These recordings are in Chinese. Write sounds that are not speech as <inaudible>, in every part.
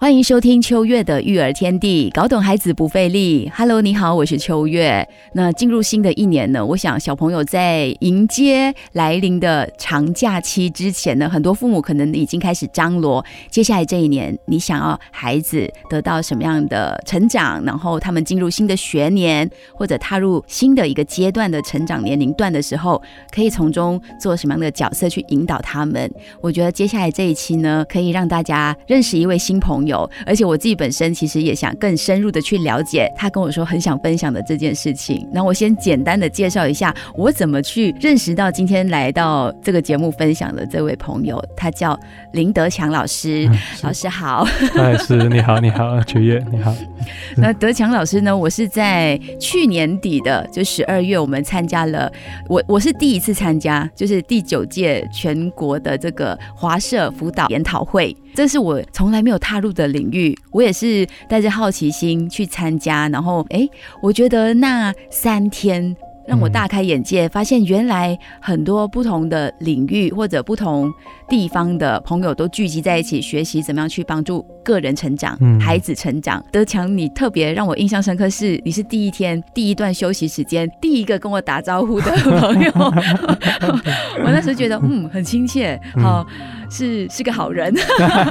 欢迎收听秋月的育儿天地，搞懂孩子不费力。Hello，你好，我是秋月。那进入新的一年呢，我想小朋友在迎接来临的长假期之前呢，很多父母可能已经开始张罗接下来这一年，你想要孩子得到什么样的成长，然后他们进入新的学年或者踏入新的一个阶段的成长年龄段的时候，可以从中做什么样的角色去引导他们？我觉得接下来这一期呢，可以让大家认识一位新朋友。有，而且我自己本身其实也想更深入的去了解他跟我说很想分享的这件事情。那我先简单的介绍一下我怎么去认识到今天来到这个节目分享的这位朋友，他叫林德强老师。老师好，<laughs> 哎，是你好，你好，秋月你好。那德强老师呢？我是在去年底的就十二月，我们参加了我我是第一次参加，就是第九届全国的这个华社辅导研讨会。这是我从来没有踏入的领域，我也是带着好奇心去参加，然后哎，我觉得那三天让我大开眼界，发现原来很多不同的领域或者不同地方的朋友都聚集在一起学习怎么样去帮助个人成长、孩子成长。德强，你特别让我印象深刻是，你是第一天第一段休息时间第一个跟我打招呼的朋友，<laughs> 我那时候觉得嗯很亲切，好。是是个好人，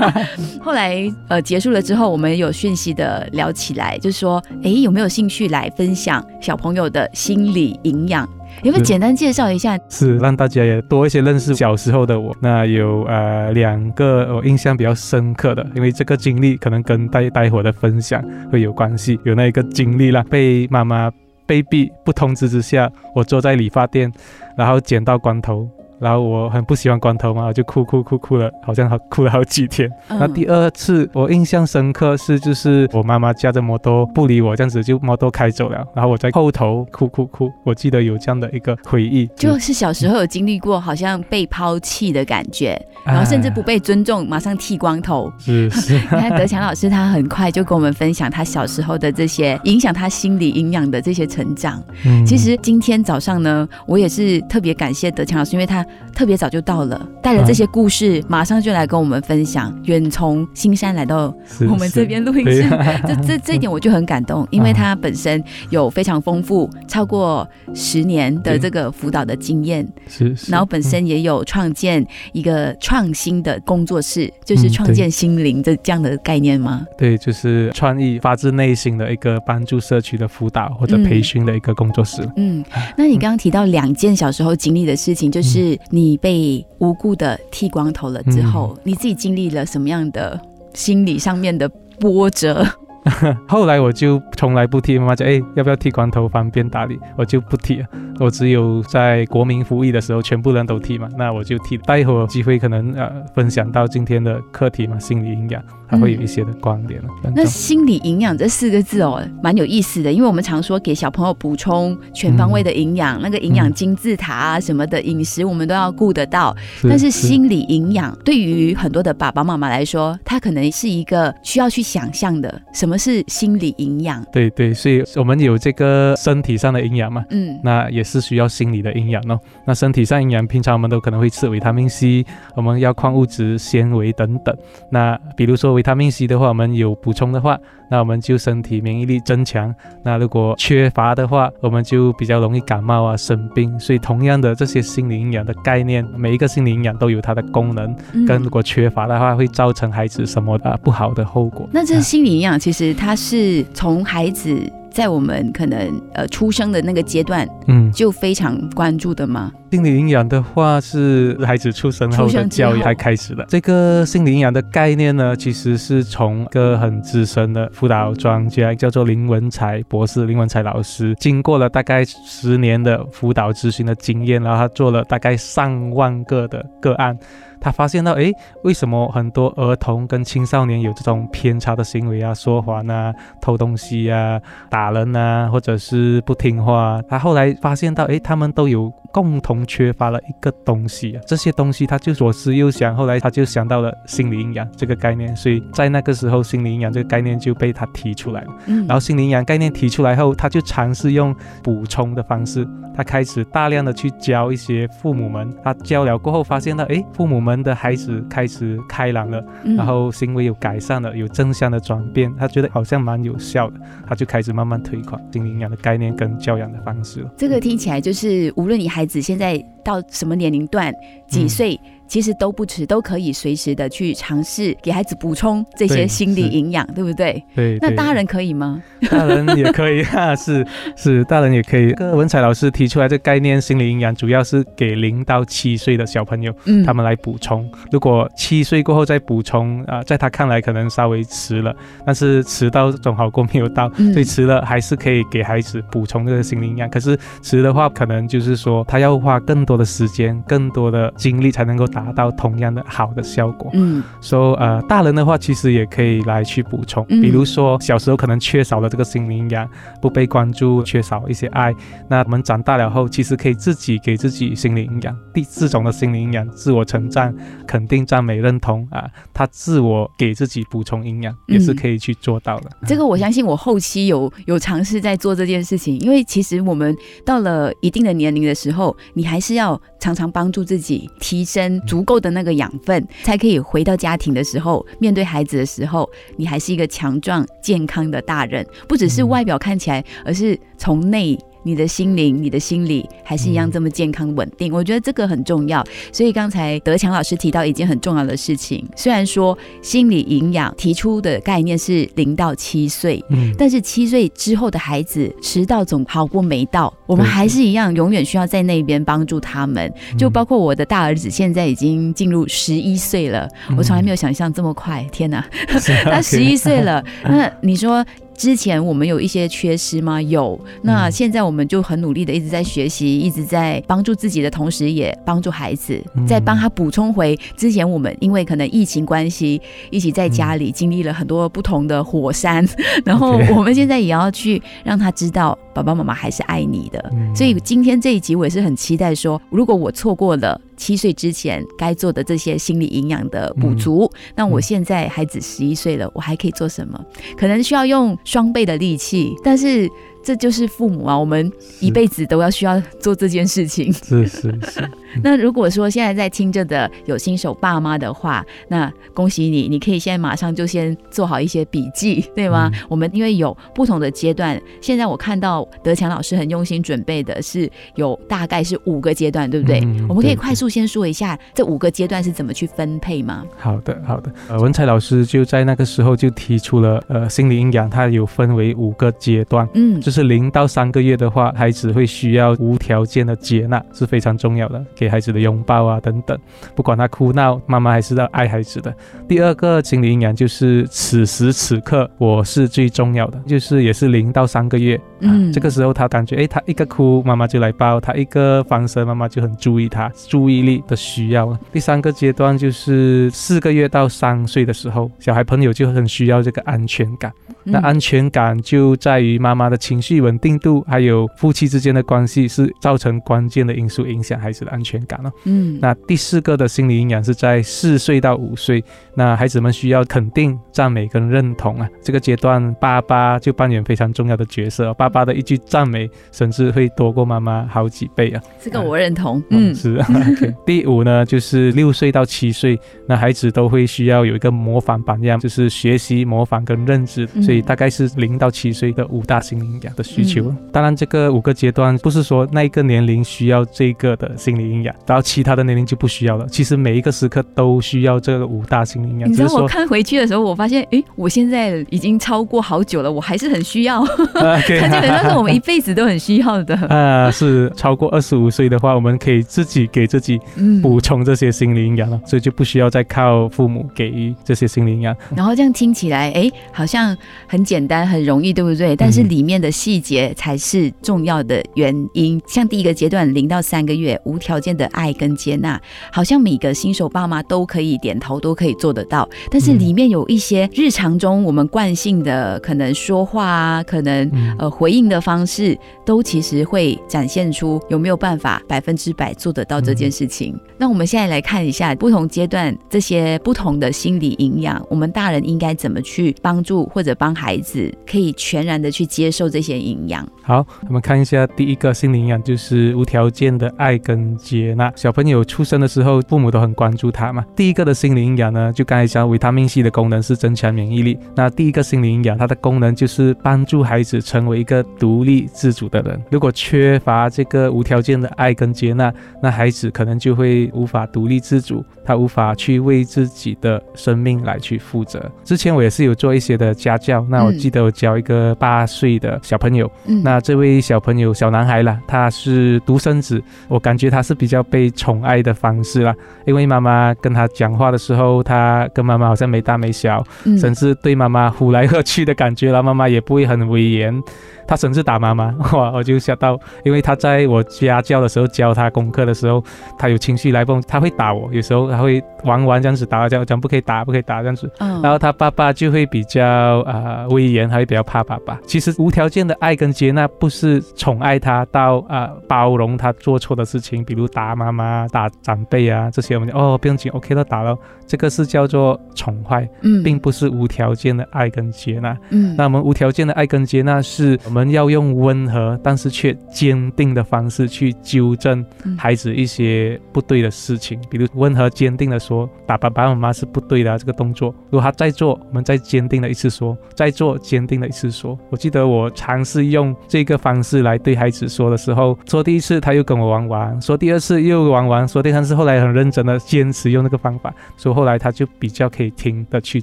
<laughs> 后来呃结束了之后，我们有讯息的聊起来，就是说，哎，有没有兴趣来分享小朋友的心理营养？有没有简单介绍一下？是让大家也多一些认识小时候的我。那有呃两个我印象比较深刻的，因为这个经历可能跟待待会的分享会有关系。有那一个经历啦，被妈妈被逼不通知之下，我坐在理发店，然后剪到光头。然后我很不喜欢光头嘛，我就哭哭哭哭了，好像好哭了好几天。那第二次我印象深刻是，就是我妈妈驾着摩托不理我，这样子就摩托开走了，然后我在后头哭哭哭。我记得有这样的一个回忆，就是小时候有经历过好像被抛弃的感觉，然后甚至不被尊重，马上剃光头。是是。<laughs> 你看德强老师，他很快就跟我们分享他小时候的这些影响他心理营养的这些成长。嗯。其实今天早上呢，我也是特别感谢德强老师，因为他。特别早就到了，带着这些故事，马上就来跟我们分享。远从新山来到我们这边录音室，这这这一点我就很感动，因为他本身有非常丰富超过十年的这个辅导的经验，是，然后本身也有创建一个创新的工作室，就是创建心灵的这样的概念吗？对，就是创意发自内心的一个帮助社区的辅导或者培训的一个工作室。嗯，那你刚刚提到两件小时候经历的事情，就是你被无故的剃光头了之后，你自己经历了什么样的心理上面的波折？<laughs> 后来我就从来不剃，妈妈讲，哎，要不要剃光头方便打理？我就不剃了。我只有在国民服役的时候，全部人都剃嘛，那我就剃。待会儿机会可能呃分享到今天的课题嘛，心理营养。还会有一些的观点了。那心理营养这四个字哦，蛮有意思的，因为我们常说给小朋友补充全方位的营养，那个营养金字塔啊什么的饮食我们都要顾得到。但是心理营养对于很多的爸爸妈妈来说，他可能是一个需要去想象的。什么是心理营养？对对，所以我们有这个身体上的营养嘛，嗯，那也是需要心理的营养哦。那身体上营养，平常我们都可能会吃维他命 C，我们要矿物质、纤维等等。那比如说。维他命 C 的话，我们有补充的话，那我们就身体免疫力增强。那如果缺乏的话，我们就比较容易感冒啊、生病。所以，同样的这些心理营养的概念，每一个心理营养都有它的功能。跟如果缺乏的话，会造成孩子什么啊不好的后果？那这心理营养其实它是从孩子。在我们可能呃出生的那个阶段，嗯，就非常关注的吗？心理营养的话，是孩子出生后的教育才开始的。这个心理营养的概念呢，其实是从一个很资深的辅导专家，叫做林文才博士，林文才老师，经过了大概十年的辅导咨询的经验，然后他做了大概上万个的个案。他发现到，诶，为什么很多儿童跟青少年有这种偏差的行为啊，说谎啊，偷东西啊，打人啊，或者是不听话？他后来发现到，诶，他们都有共同缺乏了一个东西啊，这些东西他就左思右想，后来他就想到了心理营养这个概念，所以在那个时候，心理营养这个概念就被他提出来了。嗯然后心理营养概念提出来后，他就尝试用补充的方式，他开始大量的去教一些父母们。他教了过后，发现到，哎，父母们的孩子开始开朗了，嗯然后行为有改善了，有正向的转变，他觉得好像蛮有效的，他就开始慢慢推广心灵营养的概念跟教养的方式了。这个听起来就是，无论你孩子现在到什么年龄段、几嗯岁，其实都不迟，都可以随时的去尝试给孩子补充这些心理营养，对不对？对，那大人可以吗？大人也可以 <laughs> 啊，是是，大人也可以。文采老师提出来这个概念，心理营养主要是给零到七岁的小朋友，嗯他们来补充。如果七岁过后再补充，啊、在他看来可能稍微迟了，但是迟到总好过没有到，嗯所以迟了还是可以给孩子补充这个心理营养。可是迟的话，可能就是说他要花更多的时间、更多的精力才能够达到同样的好的效果。嗯说、呃，大人的话其实也可以来去补充，嗯比如说小时候可能缺少了这个心理营养，不被关注，缺少一些爱，那我们长大了后，其实可以自己给自己心理营养。第四种的心理营养，自我成长、肯定、赞美、认同啊，他自我给自己补充营养，也是嗯可以去做到的。这个我相信我后期有有尝试在做这件事情，因为其实我们到了一定的年龄的时候，你还是要常常帮助自己提升足够的那个养分，才可以回到家庭的时候，面对孩子的时候，你还是一个强壮健康的大人，不只是嗯外表看起来，而是从内。你的心灵、你的心理还是一样嗯这么健康稳定，我觉得这个很重要。所以刚才德强老师提到一件很重要的事情，虽然说心理营养提出的概念是零到七岁，嗯，但是七岁之后的孩子迟到总好过没到，我们还是一样永远需要在那边帮助他们。就包括我的大儿子现在已经进入十一岁了，我从来没有想象这么快，天哪！<laughs> 他十一岁了，<laughs> 那你说？之前我们有一些缺失吗？有。那嗯现在我们就很努力的一直在学习，一直在帮助自己的同时，也帮助孩子，嗯再帮他补充回之前我们因为可能疫情关系，一起在家里经历了很多不同的火山，<laughs> 然后我们现在也要去让他知道爸爸妈妈还是爱你的。嗯所以今天这一集我也是很期待说，如果我错过了七岁之前该做的这些心理营养的补足，那我现在孩子十一岁了，我还可以做什么？可能需要用双倍的力气，但是这就是父母啊，我们一辈子都要需要做这件事情。是是是，<laughs> 那如果说现在在听着的有新手爸妈的话，那恭喜你，你可以现在马上就先做好一些笔记，对吗？嗯我们因为有不同的阶段，现在我看到德强老师很用心准备的是有大概是五个阶段，对不对？嗯我们可以快速先说一下这五个阶段是怎么去分配吗？好的，好的。呃，文采老师就在那个时候就提出了，呃，心理营养它有分为五个阶段。嗯，就是零到三个月的话，孩子会需要无条件的接纳，是非常重要的，给孩子的拥抱啊等等，不管他哭闹，妈妈还是要爱孩子的。第二个心理营养就是此时此刻我是最重要的，就是也是零到三个月，啊、嗯这个时候他感觉，诶，他一个哭，妈妈就来抱；他一个翻身，妈妈就很注意他，注意力的需要。第三个阶段就是四个月到三岁的时候，小孩朋友就很需要这个安全感。那嗯安全感就在于妈妈的情绪稳定度，还有夫妻之间的关系是造成关键的因素，影响孩子的安全感哦。嗯那第四个的心理营养是在四岁到五岁，那孩子们需要肯定、赞美跟认同啊。这个阶段，爸爸就扮演非常重要的角色哦、爸爸的一句赞美，甚至会多过妈妈好几倍啊。这个我认同。嗯，嗯是。<laughs> 第五呢，就是六岁到七岁，那孩子都会需要有一个模仿榜样，就是学习、模仿跟认知，嗯所以大概是零到七岁的五大心理营养的需求。嗯当然，这个五个阶段不是说那一个年龄需要这个的心理营养，然后其他的年龄就不需要了。其实每一个时刻都需要这个五大心理营养，你知道我看回去的时候，我发现，诶，我现在已经超过好久了，我还是很需要，呃，<laughs> OK 它基本上是我们一辈子都很需要的。<laughs> 啊，是超过二十五岁的话，我们可以自己给自己嗯补充这些心理营养了，所以就不需要再靠父母给予这些心理营养。然后这样听起来，哎，好像很简单、很容易，对不对？但是里面的细节才是重要的原因。像第一个阶段零到三个月无条件的爱跟接纳，好像每个新手爸妈都可以点头，都可以做得到。但是里面有一些日常中我们惯性的可能说话啊，可能呃回应的方式，都其实会展现出有没有办法百分之百做得到这件事情。那我们现在来看一下不同阶段这些不同的心理营养，我们大人应该怎么去帮助或者帮孩子可以全然的去接受这些些营养。好，我们看一下第一个心理营养，就是无条件的爱跟接纳。小朋友出生的时候，父母都很关注他嘛。第一个的心理营养呢，就刚才讲维他命 C 的功能是增强免疫力。那第一个心理营养，它的功能就是帮助孩子成为一个独立自主的人。如果缺乏这个无条件的爱跟接纳，那孩子可能就会无法独立自主，他无法去为自己的生命来去负责。之前我也是有做一些的家教，那我记得我教一个八岁的小朋友，嗯。那这位小朋友小男孩啦，他是独生子，我感觉他是比较被宠爱的方式啦，因为妈妈跟他讲话的时候，他跟妈妈好像没大没小，嗯。甚至对妈妈呼来喝去的感觉，然后妈妈也不会很威严，他甚至打妈妈，<laughs> 哇，我就吓到，因为他在我家教的时候教他功课的时候，他有情绪来蹦，他会打我，有时候他会玩玩这样子打这样讲不可以打，不可以打这样子，嗯。然后他爸爸就会比较呃威严，他会比较怕爸爸。其实无条件的爱跟接纳，不是宠爱他到啊、呃包容他做错的事情，比如打妈妈、打长辈啊这些，我们就哦不用紧，OK 了打了，这个是叫做宠坏，嗯并不是无条件的爱跟接纳。嗯那我们无条件的爱跟接纳，是我们要用温和但是却坚定的方式去纠正嗯孩子一些不对的事情，比如温和坚定的说打爸爸妈妈是不对的、啊、这个动作。如果他再做，我们再坚定的一次说，再做坚定的一次说。我记得我尝试用这个方式来对孩子说的时候，说第一次他又跟我玩玩，说第二次又玩玩，说第三次后来很认真的坚持用那个方法，所以后来他就比较可以听的去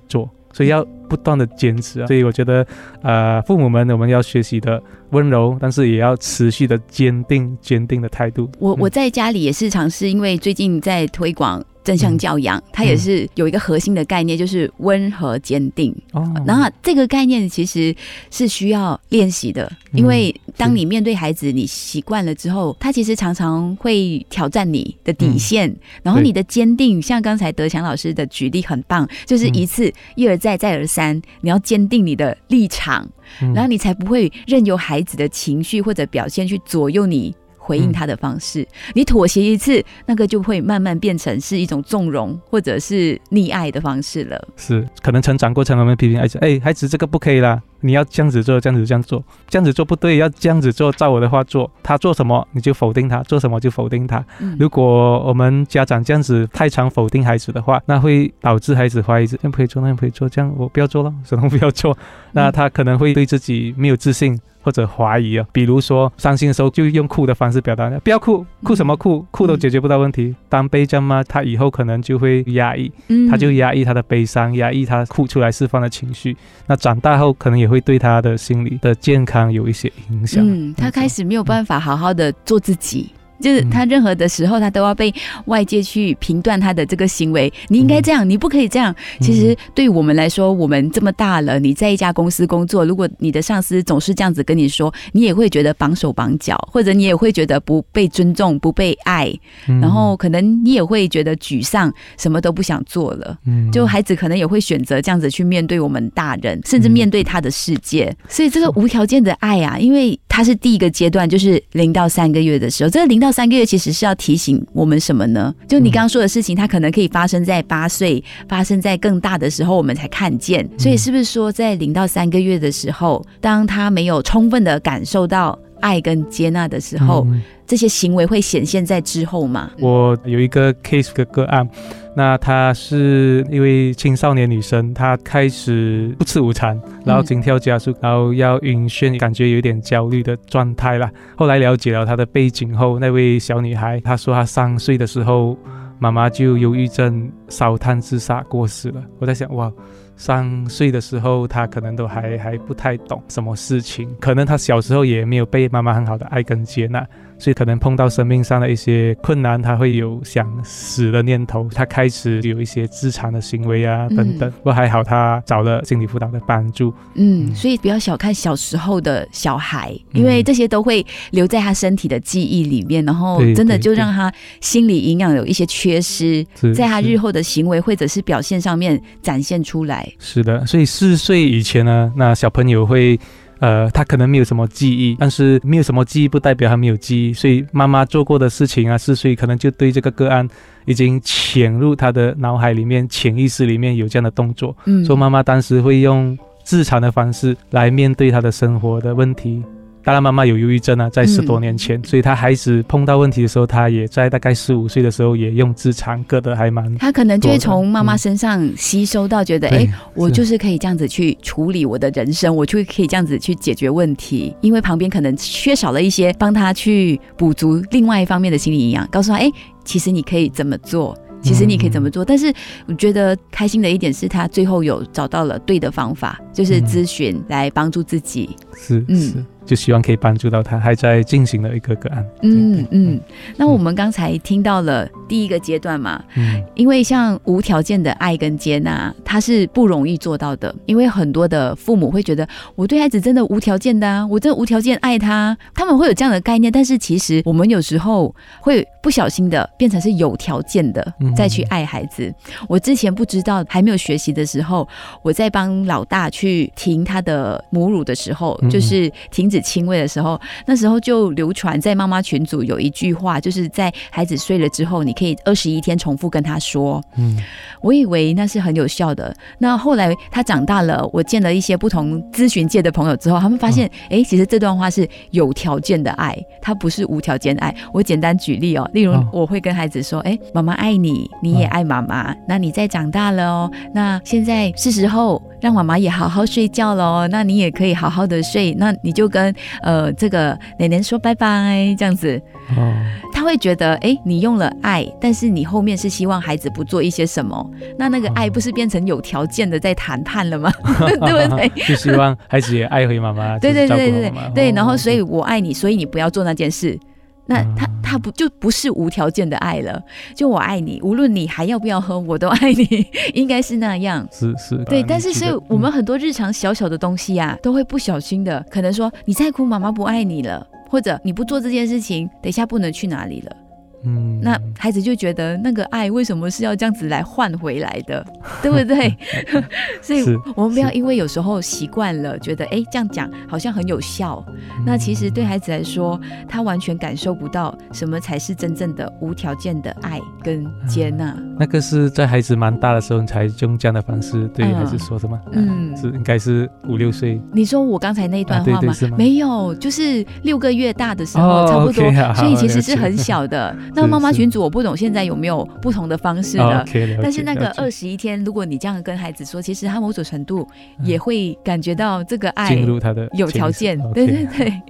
做。所以要不断的坚持啊，所以我觉得，呃，父母们我们要学习的温柔，但是也要持续的坚定、坚定的态度。嗯我我在家里也是尝试，因为最近在推广正向教养，它也是有一个核心的概念，就是温和坚定。哦，然后这个概念其实是需要练习的，嗯。因为当你面对孩子，你习惯了之后，他其实常常会挑战你的底线，然后你的坚定，像刚才德强老师的举例很棒，就是一次、一而再再而三，你要坚定你的立场，嗯。然后你才不会任由孩子的情绪或者表现去左右你。回应他的方式，你妥协一次，那个就会慢慢变成是一种纵容或者是溺爱的方式了。是可能成长过程我们批评孩子，哎，孩子这个不可以啦，你要这样子做，这样子这样做，这样子做不对，要这样子做，照我的话做。他做什么你就否定他，做什么就否定他。嗯如果我们家长这样子太常否定孩子的话，那会导致孩子怀疑，这样不可以做，那样不可以做，这样我不要做了，什么不要做。那他可能会对自己没有自信。或者怀疑啊，比如说伤心的时候就用哭的方式表达，不要哭，哭什么哭，哭都解决不到问题。当被这样吗？他以后可能就会压抑，嗯他就压抑他的悲伤，压抑他哭出来释放的情绪。那长大后可能也会对他的心理的健康有一些影响。嗯，他开始没有办法好好的做自己。就是嗯他任何的时候，他都要被外界去评断他的这个行为。你应该这样，你不可以这样。其实对于我们来说，我们这么大了，你在一家公司工作，如果你的上司总是这样子跟你说，你也会觉得绑手绑脚，或者你也会觉得不被尊重、不被爱，嗯然后可能你也会觉得沮丧，什么都不想做了。嗯就孩子可能也会选择这样子去面对我们大人，甚至面对他的世界。所以这个无条件的爱啊，因为它是第一个阶段，就是零到三个月的时候。这个零到三个月其实是要提醒我们什么呢？就你刚刚说的事情，它可能可以发生在八岁，发生在更大的时候，我们才看见。所以是不是说，在零到三个月的时候，当他没有充分的感受到爱跟接纳的时候，嗯这些行为会显现在之后吗？我有一个 case 的个案，那她是一位青少年女生，她开始不吃午餐，然后心跳加速，然后要晕眩，感觉有点焦虑的状态啦。后来了解了她的背景后，那位小女孩她说她三岁的时候，妈妈就忧郁症烧炭自杀过世了。我在想，哇。三岁的时候，她可能都还还不太懂什么事情，可能她小时候也没有被妈妈很好的爱跟接纳，所以可能碰到生命上的一些困难，他会有想死的念头，他开始有一些自残的行为啊等等。不过还好，他找了心理辅导的帮助。嗯，所以不要小看小时候的小孩，因为这些都会留在他身体的记忆里面，然后真的就让他心理营养有一些缺失，在他日后的行为或者是表现上面展现出来。是的，所以四岁以前呢，那小朋友会。呃，他可能没有什么记忆，但是没有什么记忆不代表他没有记忆，所以妈妈做过的事情啊，是所以可能就对这个个案已经潜入他的脑海里面，潜意识里面有这样的动作，嗯，所以妈妈当时会用自残的方式来面对他的生活的问题。当然，妈妈有忧郁症啊，在十多年前，所以他孩子碰到问题的时候，他也在大概四五岁的时候也用自残，割的还蛮。他可能就会从妈妈身上吸收到，觉得哎，我就是可以这样子去处理我的人生，我就可以这样子去解决问题，因为旁边可能缺少了一些帮他去补足另外一方面的心理营养，告诉他哎，其实你可以怎么做。其实你可以怎么做？但是我觉得开心的一点是他最后有找到了对的方法，就是咨询来帮助自己。是，嗯。就希望可以帮助到他，还在进行的一个个案。嗯嗯，那我们刚才听到了第一个阶段嘛，嗯，因为像无条件的爱跟接纳，它是不容易做到的，因为很多的父母会觉得我对孩子真的无条件的啊，我真的无条件爱他，他们会有这样的概念。但是其实我们有时候会不小心的变成是有条件的再去爱孩子。我之前不知道，还没有学习的时候，我在帮老大去停他的母乳的时候，就是停。亲喂的时候，那时候就流传在妈妈群组有一句话，就是在孩子睡了之后，你可以二十一天重复跟他说。嗯，我以为那是很有效的。那后来他长大了，我见了一些不同咨询界的朋友之后，他们发现，哎，其实这段话是有条件的爱，它不是无条件爱。我简单举例哦，例如我会跟孩子说，哎，妈妈爱你，你也爱妈妈。那你在长大了哦，那现在是时候让妈妈也好好睡觉了哦。那你也可以好好的睡，那你就跟。跟呃，这个奶奶说拜拜，这样子，哦，他会觉得，哎，你用了爱，但是你后面是希望孩子不做一些什么，那那个爱不是变成有条件的在谈判了吗？<laughs> 对不对？就希望孩子也爱回妈妈，<laughs> 对对对对对，然后所以我爱你，所以你不要做那件事。那他他不就不是无条件的爱了？就我爱你，无论你还要不要喝，我都爱你，<laughs> 应该是那样。是是，对。但是是我们很多日常小小的东西呀，都会不小心的，可能说你再哭，妈妈不爱你了，或者你不做这件事情，等一下不能去哪里了。嗯，那孩子就觉得那个爱为什么是要这样子来换回来的，<laughs> 对不对？<laughs> 所以我们不要因为有时候习惯了，觉得哎这样讲好像很有效，那其实对孩子来说，他完全感受不到什么才是真正的无条件的爱跟接纳。那个是在孩子蛮大的时候，你才用这样的方式对孩子说的吗？嗯，是应该是五六岁。你说我刚才那一段话吗？没有，就是六个月大的时候，差不多，所以其实是很小的。<laughs> 那妈妈群主我不懂，现在有没有不同的方式的？但是那个二十一天，如果你这样跟孩子说，其实他某种程度也会感觉到这个爱进入他的有条件，对对对，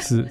是。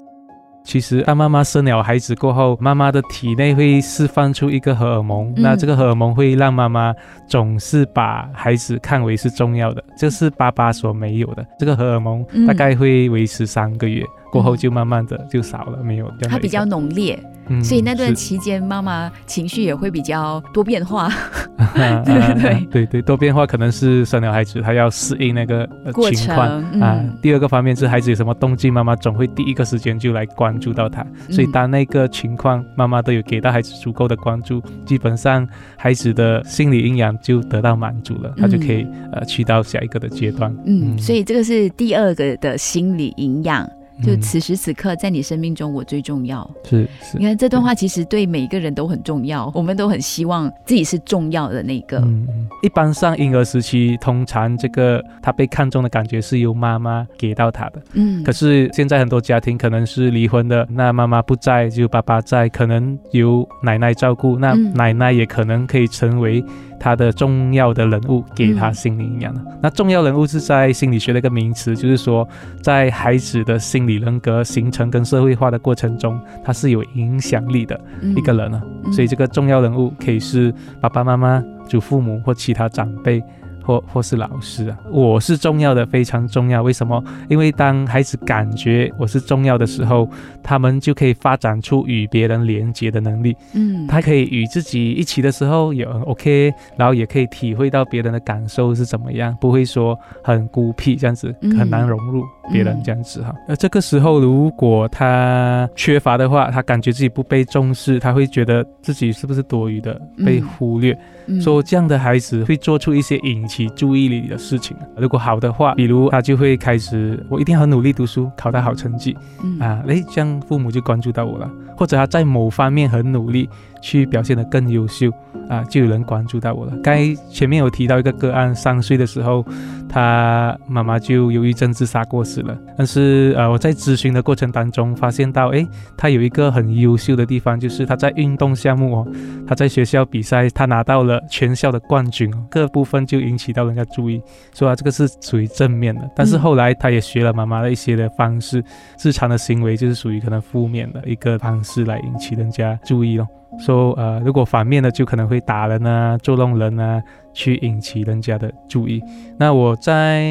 其实当妈妈生了孩子过后，妈妈的体内会释放出一个荷尔蒙，那这个荷尔蒙会让妈妈总是把孩子看为是重要的，这是爸爸所没有的。这个荷尔蒙大概会维持三个月。过后就慢慢的就少了，没有。它比较浓烈，所以那段期间妈妈情绪也会比较多变化。<laughs> 对对对对，多变化可能是生了孩子，他要适应那个情况啊。第二个方面是孩子有什么动静，妈妈总会第一个时间就来关注到他。所以当那个情况妈妈都有给到孩子足够的关注，基本上孩子的心理营养就得到满足了，他就可以呃去到下一个的阶段。嗯，所以这个是第二个的心理营养。就此时此刻，在你生命中，我最重要。是是，你看这段话其实对每一个人都很重要，我们都很希望自己是重要的那个。嗯一般上婴儿时期，通常这个他被看中的感觉是由妈妈给到他的。嗯。可是现在很多家庭可能是离婚的，那妈妈不在，就爸爸在，可能由奶奶照顾，那奶奶也可能可以成为。他的重要的人物给他心理营养的，那重要人物是在心理学的一个名词，就是说在孩子的心理人格形成跟社会化的过程中，他是有影响力的一个人啊。所以这个重要人物可以是爸爸妈妈、祖父母或其他长辈。或或是老师啊，我是重要的，非常重要。为什么？因为当孩子感觉我是重要的时候，他们就可以发展出与别人连接的能力。嗯，他可以与自己一起的时候也很 OK，然后也可以体会到别人的感受是怎么样，不会说很孤僻这样子，嗯很难融入别人嗯这样子哈。而这个时候，如果他缺乏的话，他感觉自己不被重视，他会觉得自己是不是多余的，被嗯忽略。嗯说这样的孩子会做出一些引起注意力的事情。如果好的话，比如他就会开始，我一定要很努力读书，考到好成绩嗯啊，诶，这样父母就关注到我了。或者他在某方面很努力，去表现得更优秀啊，就有人关注到我了。刚才前面有提到一个个案，三岁的时候，他妈妈就由于症自杀过世了。但是呃，我在咨询的过程当中发现到，诶，他有一个很优秀的地方，就是他在运动项目哦，他在学校比赛，他拿到了全校的冠军哦，各部分就引起到人家注意，说啊这个是属于正面的。但是嗯后来他也学了妈妈的一些的方式，日常的行为就是属于可能负面的一个方式来引起人家注意咯。说呃，如果反面的就可能会打人啊、捉弄人啊，去引起人家的注意。那我在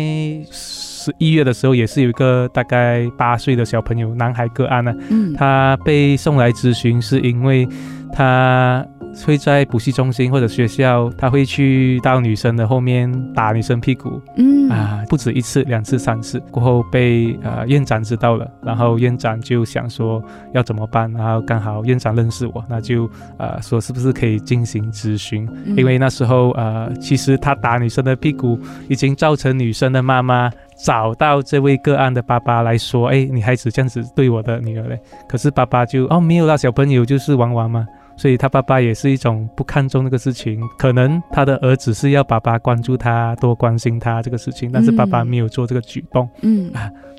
十一月的时候，也是有一个大概八岁的小朋友，男孩个案呢、嗯他被送来咨询，是因为他会在补习中心或者学校，他会去到女生的后面打女生屁股。嗯。啊，不止一次、两次、三次，过后被呃院长知道了，然后院长就想说要怎么办，然后刚好院长认识我，那就呃说是不是可以进行咨询，嗯。因为那时候呃其实他打女生的屁股已经造成女生的妈妈。找到这位个案的爸爸来说，哎，你孩子这样子对我的女儿嘞，可是爸爸就哦没有啦，小朋友就是玩玩嘛，所以他爸爸也是一种不看重那个事情，可能他的儿子是要爸爸关注他，多关心他这个事情，但是爸爸嗯。没有做这个举动，嗯。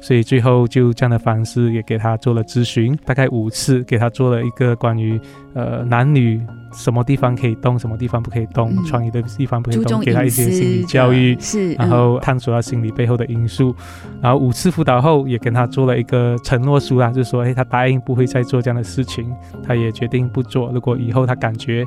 所以最后就这样的方式也给他做了咨询，大概五次，给他做了一个关于呃男女什么地方可以动，什么地方不可以动，嗯。创意的地方不可以动，给他一些心理教育，是，然嗯后探索他心理背后的因素，然后五次辅导后也跟他做了一个承诺书啦，就是说，哎，他答应不会再做这样的事情，他也决定不做。如果以后他感觉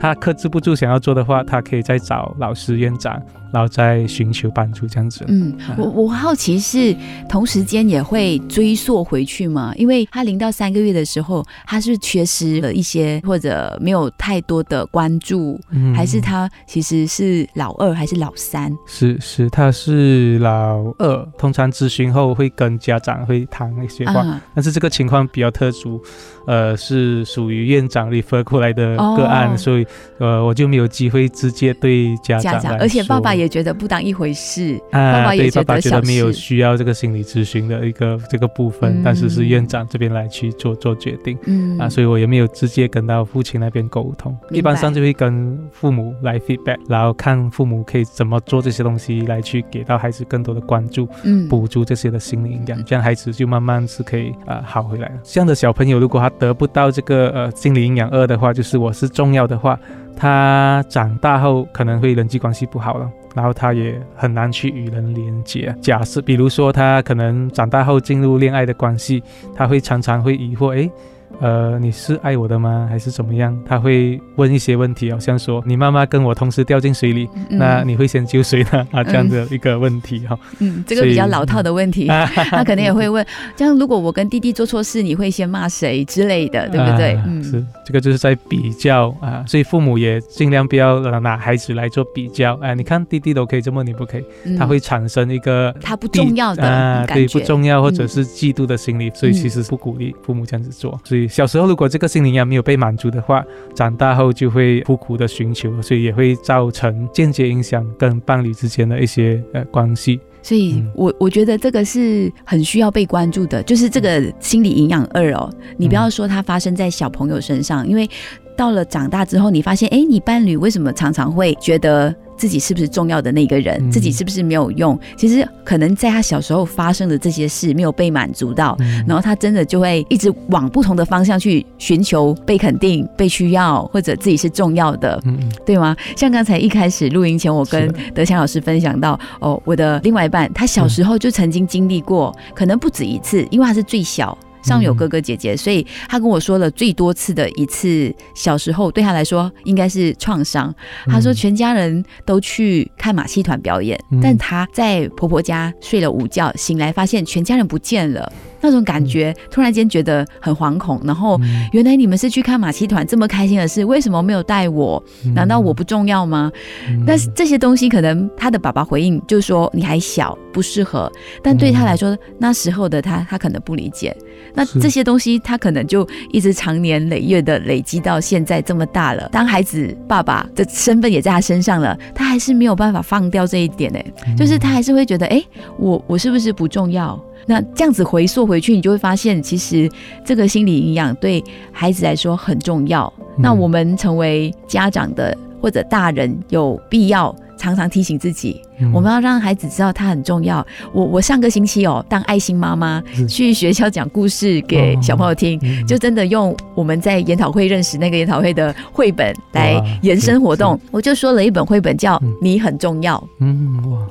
他克制不住想要做的话，他可以再找老师、院长，然后再寻求帮助这样子。嗯，啊我我好奇是同时间也会追溯回去吗？因为他零到三个月的时候，他是缺失了一些或者没有太多的关注，嗯还是他其实是老二还是老三？是是，他是老二，通常咨询后会跟家长会谈一些话，啊，但是这个情况比较特殊，呃，是属于院长 refer 过来的个案，哦。所以呃，我就没有机会直接对家长家长，而且爸爸也觉得不当一回事。啊，爸爸也对，觉得爸爸觉得没有需要这个心理咨询的一个这个部分，但是是嗯院长这边来去做做决定。嗯。啊，所以我也没有直接跟到父亲那边沟通，一般上就会跟父母来 feedback，然后看父母可以怎么做这些东西来去给到孩子更多的关注，嗯。补足这些的心理营养，这样孩子就慢慢是可以啊、呃好回来了。这样的小朋友，如果他得不到这个呃心理营养二的的话，就是我是重要的话，他长大后可能会人际关系不好了。然后他也很难去与人连接。假设比如说他可能长大后进入恋爱的关系，他会常常会疑惑，诶，呃，你是爱我的吗？还是怎么样？他会问一些问题，好像说你妈妈跟我同时掉进水里，嗯那你会先救谁呢？啊，这样的一个问题哈。嗯，这个比较老套的问题，啊 <laughs> 他可能也会问，这样如果我跟弟弟做错事，你会先骂谁之类的，对不对？啊嗯，是这个就是在比较啊，所以父母也尽量不要呃拿孩子来做比较。哎、你看弟弟都可以这么，你不可以，嗯他会产生一个他不重要的啊，对，感觉，不重要或者嗯是嫉妒的心理，所以嗯其实不鼓励父母这样子做。所以小时候如果这个心理营养没有被满足的话，长大后就会苦苦的寻求，所以也会造成间接影响跟伴侣之间的一些呃关系。所以嗯我我觉得这个是很需要被关注的，就是这个心理营养二哦，你不要说它发生在小朋友身上，因为到了长大之后，你发现，哎，你伴侣为什么常常会觉得自己是不是重要的那个人，嗯自己是不是没有用？其实可能在他小时候发生的这些事没有被满足到，嗯然后他真的就会一直往不同的方向去寻求被肯定、被需要，或者自己是重要的。嗯嗯对吗？像刚才一开始录音前，我跟德强老师分享到，哦，我的另外一半，他小时候就曾经经历过，可能不止一次，因为他是最小。上有哥哥姐姐，所以他跟我说了最多次的一次小时候对他来说应该是创伤。他说全家人都去看马戏团表演，嗯但他在婆婆家睡了午觉，醒来发现全家人不见了，那种感觉突然间觉得很惶恐。然后嗯原来你们是去看马戏团这么开心的事，为什么没有带我？难道我不重要吗？嗯但是这些东西可能他的爸爸回应就是说你还小不适合，但对他来说、那时候的他他可能不理解，那这些东西他可能就一直长年累月的累积到现在这么大了。当孩子爸爸的身份也在他身上了，他还是没有办法放掉这一点哎、就是他还是会觉得哎、我我是不是不重要？那这样子回溯回去，你就会发现，其实这个心理营养对孩子来说很重要。那我们成为家长的或者大人，有必要常常提醒自己，嗯我们要让孩子知道他很重要。我我上个星期哦，当爱心妈妈去学校讲故事给小朋友听，嗯就真的用我们在研讨会认识那个研讨会的绘本来延伸活动。我就说了一本绘本叫嗯《你很重要》。嗯哇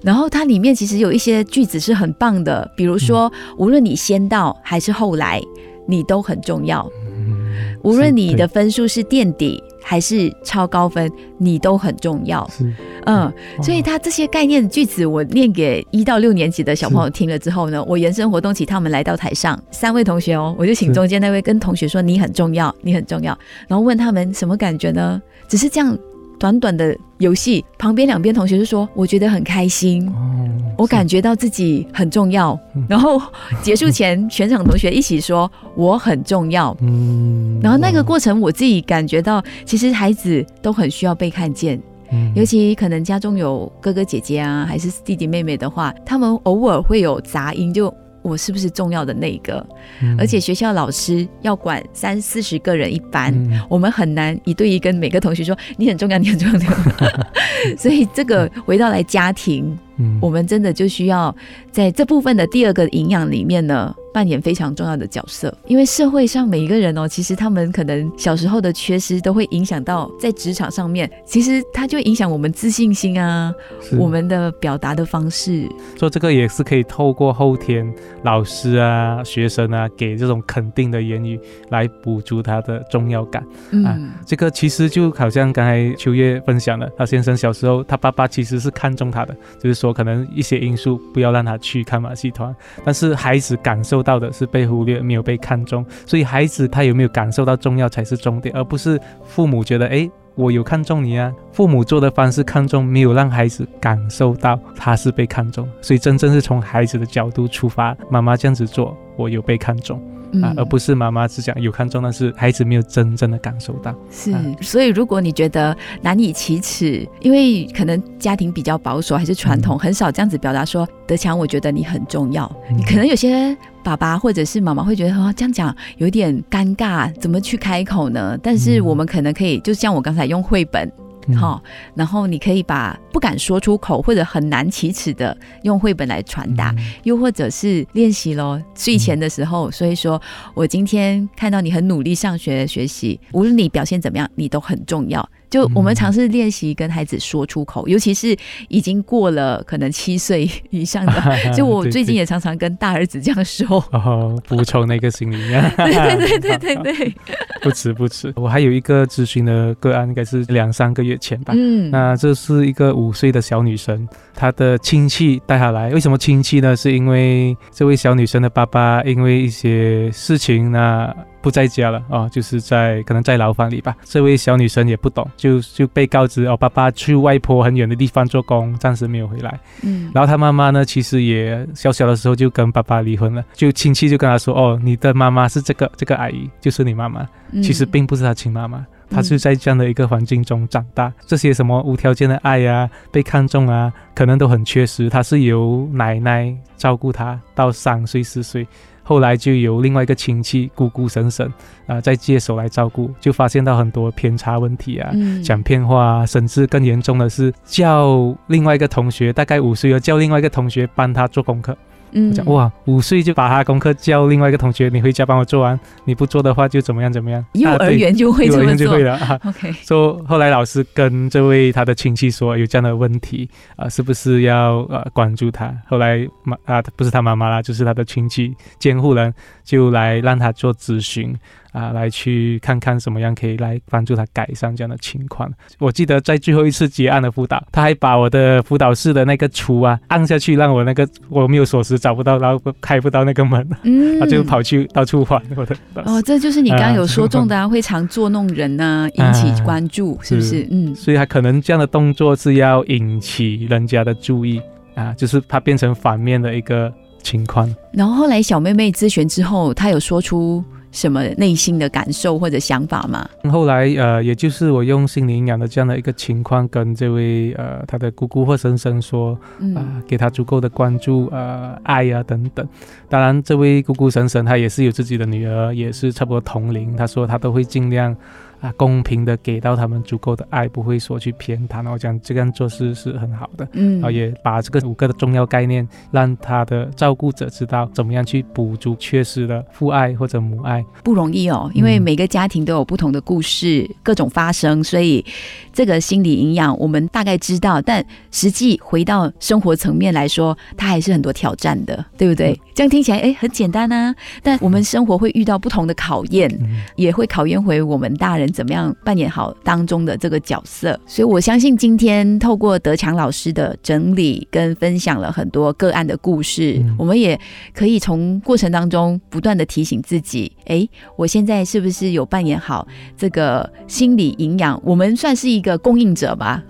然后它里面其实有一些句子是很棒的，比如说，嗯无论你先到还是后来，你都很重要。嗯无论你的分数是垫底还是超高分，你都很重要。是嗯，所以他这些概念句子，我念给一到六年级的小朋友听了之后呢，我延伸活动，请他们来到台上，三位同学哦，我就请中间那位跟同学说你很重要，你很重要，然后问他们什么感觉呢？只是这样短短的游戏，旁边两边同学就说我觉得很开心。哦我感觉到自己很重要。嗯，然后结束前，全场同学一起说我很重要。嗯然后那个过程，我自己感觉到，其实孩子都很需要被看见，嗯。尤其可能家中有哥哥姐姐啊，还是弟弟妹妹的话，他们偶尔会有杂音，就我是不是重要的那一个？嗯而且学校老师要管三四十个人一班，嗯我们很难一对一跟每个同学说你很重要，你很重要。你很重要 <laughs> 所以这个回到来家庭，嗯我们真的就需要在这部分的第二个营养里面呢，扮演非常重要的角色。因为社会上每一个人哦，其实他们可能小时候的缺失都会影响到在职场上面，其实它就影响我们自信心啊，我们的表达的方式。做这个也是可以透过后天老师啊、学生啊给这种肯定的言语来补足他的重要感。嗯，啊这个其实就好像刚才秋月分享的，他先生小时候他爸爸其实是看中他的，就是说可能一些因素不要让他去看马戏团，但是孩子感受到的是被忽略，没有被看重，所以孩子他有没有感受到重要才是重点，而不是父母觉得诶。我有看重你啊，父母做的方式看重，没有让孩子感受到他是被看重，所以真正是从孩子的角度出发，妈妈这样子做，我有被看重。啊，而不是妈妈只讲有看重，但是孩子没有真正的感受到。是啊，所以如果你觉得难以启齿，因为可能家庭比较保守还是传统，嗯很少这样子表达说，德强，我觉得你很重要。嗯你可能有些爸爸或者是妈妈会觉得，哦，这样讲有点尴尬，怎么去开口呢？但是嗯我们可能可以，就像我刚才用绘本。嗯好、然后你可以把不敢说出口或者很难启齿的用绘本来传达，嗯又或者是练习咯，睡前的时候，所以说我今天看到你很努力上学学习，无论你表现怎么样，你都很重要。就我们嗯尝试练习跟孩子说出口，尤其是已经过了可能七岁以上的，<laughs> 就我最近也常常跟大儿子这样说。哦，补充那个心理，对对对对对对，<laughs> 不迟不迟。我还有一个咨询的个案，应该是两三个月前吧。嗯，那这是一个五岁的小女生，她的亲戚带她来。为什么亲戚呢？是因为这位小女生的爸爸因为一些事情呢不在家了啊、哦，就是在可能在牢房里吧。这位小女生也不懂，就就被告知哦，爸爸去外婆很远的地方做工，暂时没有回来。嗯，然后她妈妈呢，其实也小小的时候就跟爸爸离婚了，就亲戚就跟她说，哦，你的妈妈是这个这个阿姨，就是你妈妈。嗯其实并不是她亲妈妈，他是在这样的一个环境中长大，这些什么无条件的爱呀、被看重啊，可能都很缺失。他是由奶奶照顾他到三岁四岁，后来就由另外一个亲戚姑姑婶婶啊再接手来照顾，就发现到很多偏差问题啊。嗯讲骗话啊，甚至更严重的是叫另外一个同学，大概五岁了，叫另外一个同学帮他做功课，嗯讲哇，五岁就把他功课教另外一个同学，你回家帮我做完，你不做的话就怎么样怎么样。幼儿园就会这么做幼儿园就会。了啊。OK，说、后来老师跟这位他的亲戚说有这样的问题啊、是不是要呃关注他？后来妈啊不是他妈妈啦，就是他的亲戚监护人就来让他做咨询啊、来去看看怎么样可以来帮助他改善这样的情况。我记得在最后一次结案的辅导，他还把我的辅导室的那个橱啊按下去，让我那个我没有锁匙找不到，然后开不到那个门，嗯他就跑去到处玩我的。哦，这就是你刚刚啊有说中的啊，会常捉弄人呢、引起关注，是不是是？嗯，所以他可能这样的动作是要引起人家的注意啊，就是他变成反面的一个情况。然后后来小妹妹咨询之后，她有说出什么内心的感受或者想法吗？后来呃，也就是我用心灵营养的这样的一个情况，跟这位呃他的姑姑或婶婶说啊、嗯给他足够的关注呃爱啊等等。当然，这位姑姑婶婶她也是有自己的女儿，也是差不多同龄，她说她都会尽量。啊，公平的给到他们足够的爱，不会说去偏袒。我讲这样做事是很好的。嗯然后，也把这个五个的重要概念，让他的照顾者知道怎么样去补足缺失的父爱或者母爱。不容易哦，因为嗯每个家庭都有不同的故事，各种发生，所以这个心理营养我们大概知道，但实际回到生活层面来说，它还是很多挑战的，对不对？嗯这样听起来哎很简单啊，但我们生活会遇到不同的考验，嗯也会考验回我们大人怎么样扮演好当中的这个角色。所以我相信今天透过德强老师的整理跟分享了很多个案的故事，嗯我们也可以从过程当中不断的提醒自己，哎，我现在是不是有扮演好这个心理营养？我们算是一个供应者吧，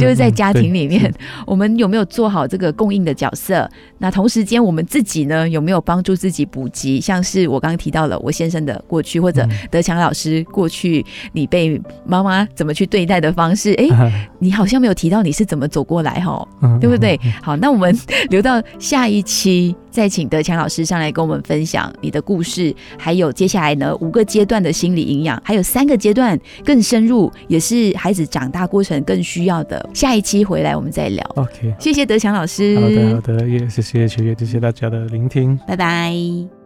就是在家庭里面，嗯我们有没有做好这个供应的角色？那同时间，我们自己呢有没有帮助自己补给？像是我刚刚提到了我先生的过去，或者嗯德强老师过去你被妈妈怎么去对待的方式，哎，对 <laughs> 你好像没有提到你是怎么走过来哈。嗯对不对？好，那我们留到下一期再请德强老师上来跟我们分享你的故事，还有接下来呢五个阶段的心理营养，还有三个阶段更深入，也是孩子长大过程更需要的。下一期回来我们再聊。OK，谢谢德强老师，好的好的，也谢谢秋月，谢谢大家的聆听。拜拜。